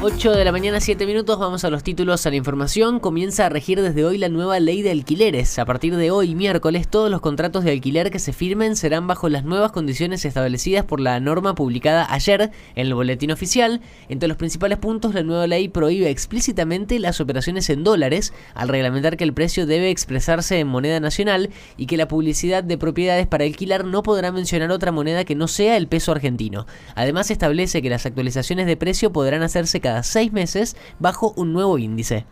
8 de la mañana, 7 minutos, vamos a los títulos, a la información. Comienza a regir desde hoy la nueva ley de alquileres. A partir de hoy, miércoles, todos los contratos de alquiler que se firmen serán bajo las nuevas condiciones establecidas por la norma publicada ayer en el boletín oficial. Entre los principales puntos, la nueva ley prohíbe explícitamente las operaciones en dólares, al reglamentar que el precio debe expresarse en moneda nacional y que la publicidad de propiedades para alquilar no podrá mencionar otra moneda que no sea el peso argentino. Además, establece que las actualizaciones de precio podrán hacerse cada seis meses bajo un nuevo índice.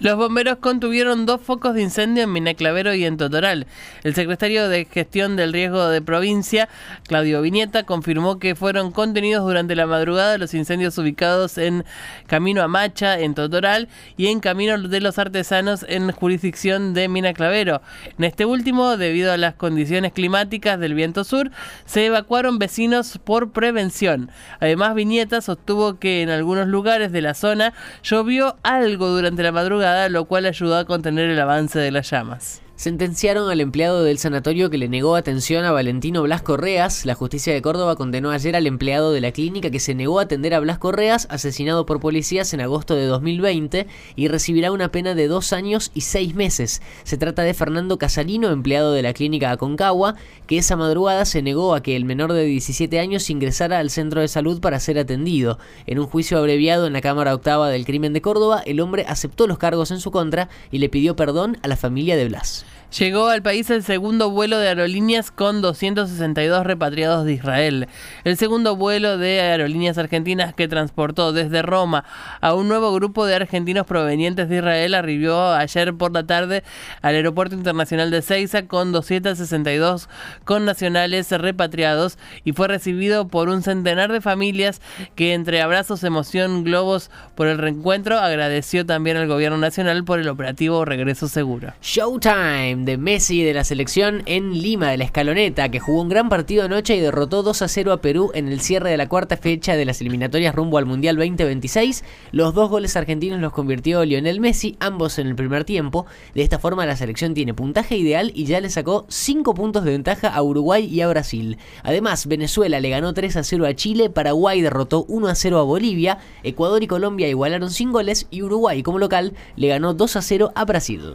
Los bomberos contuvieron dos focos de incendio en Minaclavero y en Totoral. El secretario de Gestión del Riesgo de Provincia, Claudio Viñeta, confirmó que fueron contenidos durante la madrugada los incendios ubicados en Camino a Macha, en Totoral, y en Camino de los Artesanos, en jurisdicción de Minaclavero. En este último, debido a las condiciones climáticas del viento sur, se evacuaron vecinos por prevención. Además, Viñeta sostuvo que en algunos lugares de la zona llovió algo durante la madrugada, lo cual ayudó a contener el avance de las llamas. Sentenciaron al empleado del sanatorio que le negó atención a Valentino Blas Correas. La justicia de Córdoba condenó ayer al empleado de la clínica que se negó a atender a Blas Correas, asesinado por policías en agosto de 2020, y recibirá una pena de dos años y seis meses. Se trata de Fernando Casalino, empleado de la clínica Aconcagua, que esa madrugada se negó a que el menor de 17 años ingresara al centro de salud para ser atendido. En un juicio abreviado en la Cámara Octava del Crimen de Córdoba, el hombre aceptó los cargos en su contra y le pidió perdón a la familia de Blas. Llegó al país el segundo vuelo de aerolíneas con 262 repatriados de Israel. El segundo vuelo de aerolíneas argentinas que transportó desde Roma a un nuevo grupo de argentinos provenientes de Israel arribó ayer por la tarde al Aeropuerto Internacional de Ceiza con 262 connacionales repatriados y fue recibido por un centenar de familias que entre abrazos, emoción, globos por el reencuentro agradeció también al gobierno nacional por el operativo Regreso Seguro. Showtime de Messi de la selección en Lima de la Escaloneta, que jugó un gran partido anoche y derrotó 2 a 0 a Perú en el cierre de la cuarta fecha de las eliminatorias rumbo al Mundial 2026. Los dos goles argentinos los convirtió Lionel Messi, ambos en el primer tiempo. De esta forma la selección tiene puntaje ideal y ya le sacó 5 puntos de ventaja a Uruguay y a Brasil. Además, Venezuela le ganó 3 a 0 a Chile, Paraguay derrotó 1 a 0 a Bolivia, Ecuador y Colombia igualaron sin goles y Uruguay como local le ganó 2 a 0 a Brasil.